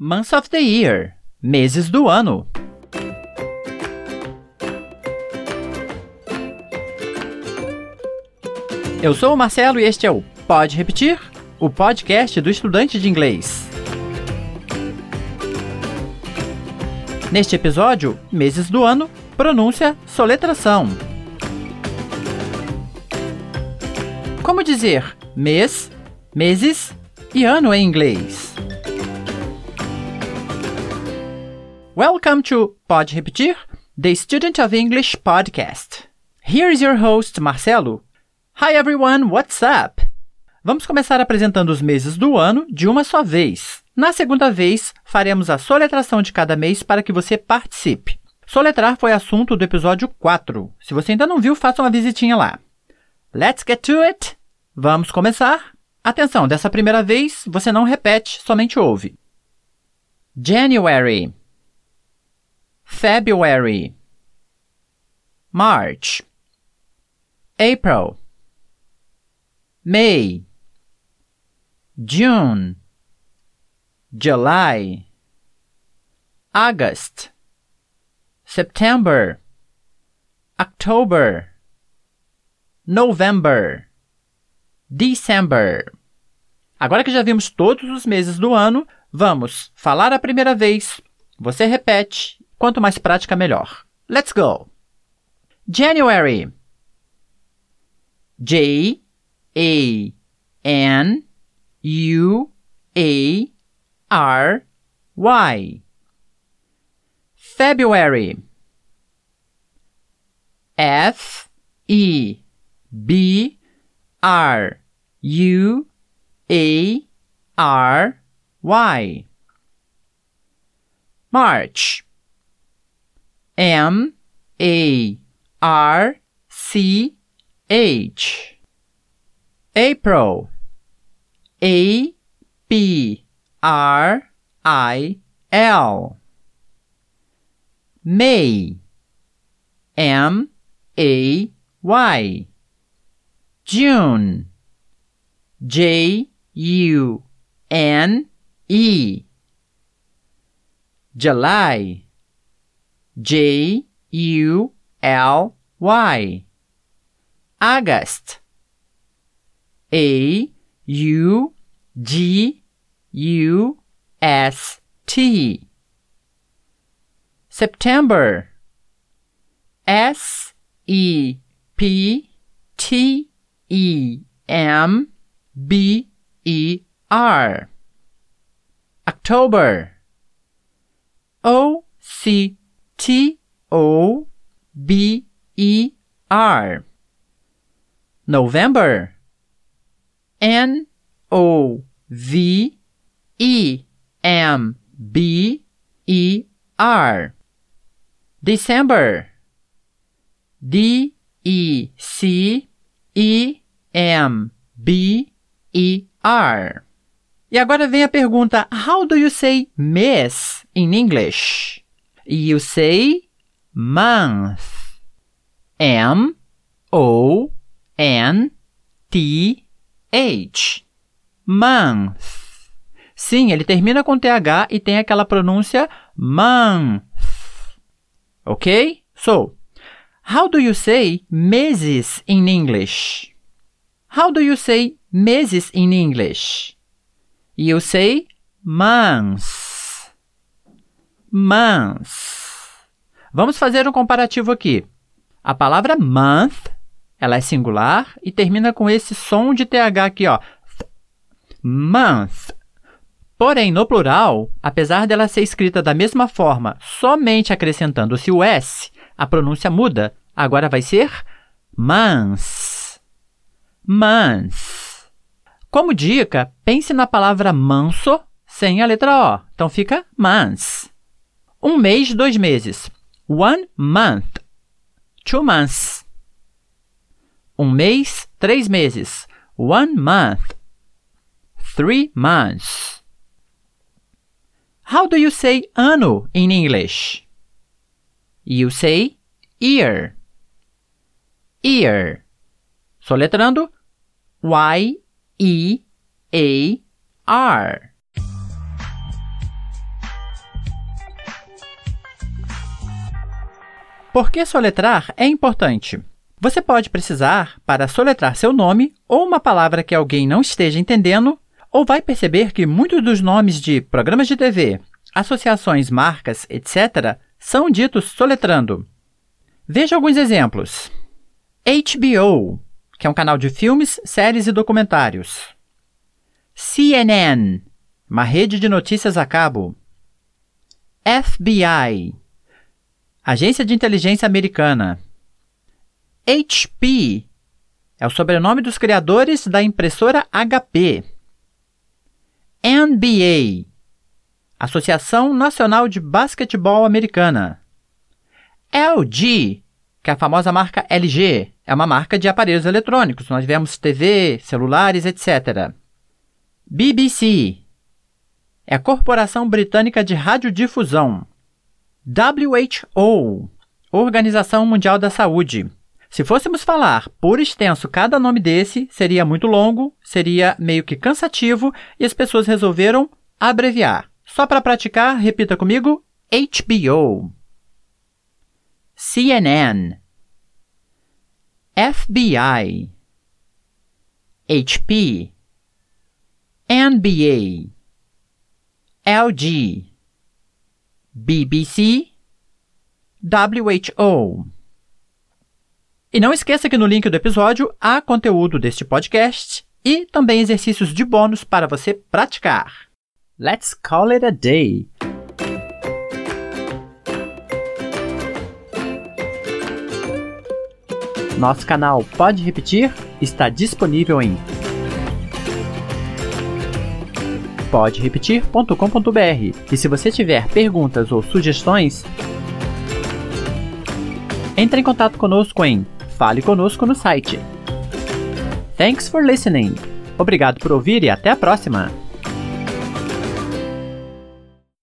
Months of the year. Meses do ano. Eu sou o Marcelo e este é o Pode Repetir? O podcast do estudante de inglês. Neste episódio, meses do ano, pronúncia, soletração. Como dizer mês, meses e ano em inglês? Welcome to Pode Repetir, the Student of English podcast. Here is your host, Marcelo. Hi everyone, what's up? Vamos começar apresentando os meses do ano de uma só vez. Na segunda vez, faremos a soletração de cada mês para que você participe. Soletrar foi assunto do episódio 4. Se você ainda não viu, faça uma visitinha lá. Let's get to it! Vamos começar? Atenção, dessa primeira vez você não repete, somente ouve. January February. March. April. May. June. July. August. September. October. November. December. Agora que já vimos todos os meses do ano, vamos falar a primeira vez. Você repete. Quanto mais prática, melhor. Let's go! January. J A N U A R Y. February. F E B R U A R Y. March. M A R C H. April. A P R I L. May. M A Y. June. J U N E. July. J U L Y. August. A U G U S T. September. S E P T E M B E R. October. O C T O B E R. November. N O V E M B E R. December. D E C E M B E R. E agora vem a pergunta: How do you say miss in English? You say month. M O N T H. Month. Sim, ele termina com TH e tem aquela pronúncia month. Ok? So, How do you say meses in English? How do you say meses in English? You say months. Months. Vamos fazer um comparativo aqui. A palavra month, ela é singular e termina com esse som de TH aqui, ó. Month. Porém, no plural, apesar dela ser escrita da mesma forma, somente acrescentando-se o S, a pronúncia muda. Agora vai ser months. Months. Como dica, pense na palavra manso sem a letra O. Então fica months. Um mês, dois meses. One month. Two months. Um mês, três meses. One month. Three months. How do you say ano in English? You say ear. Ear. Soletrando Y-E-A-R. Por que soletrar é importante? Você pode precisar para soletrar seu nome ou uma palavra que alguém não esteja entendendo, ou vai perceber que muitos dos nomes de programas de TV, associações, marcas, etc., são ditos soletrando. Veja alguns exemplos. HBO, que é um canal de filmes, séries e documentários. CNN, uma rede de notícias a cabo. FBI, Agência de Inteligência Americana. HP é o sobrenome dos criadores da impressora HP. NBA Associação Nacional de Basquetebol Americana. LG, que é a famosa marca LG, é uma marca de aparelhos eletrônicos. Nós vemos TV, celulares, etc. BBC é a Corporação Britânica de Radiodifusão. WHO Organização Mundial da Saúde. Se fôssemos falar por extenso cada nome desse, seria muito longo, seria meio que cansativo e as pessoas resolveram abreviar. Só para praticar, repita comigo: HBO, CNN, FBI, HP, NBA, LG, BBC, WHO. E não esqueça que no link do episódio há conteúdo deste podcast e também exercícios de bônus para você praticar. Let's call it a day. Nosso canal Pode Repetir está disponível em poderepetir.com.br. E se você tiver perguntas ou sugestões, entre em contato conosco em Fale Conosco no site. Thanks for listening. Obrigado por ouvir e até a próxima!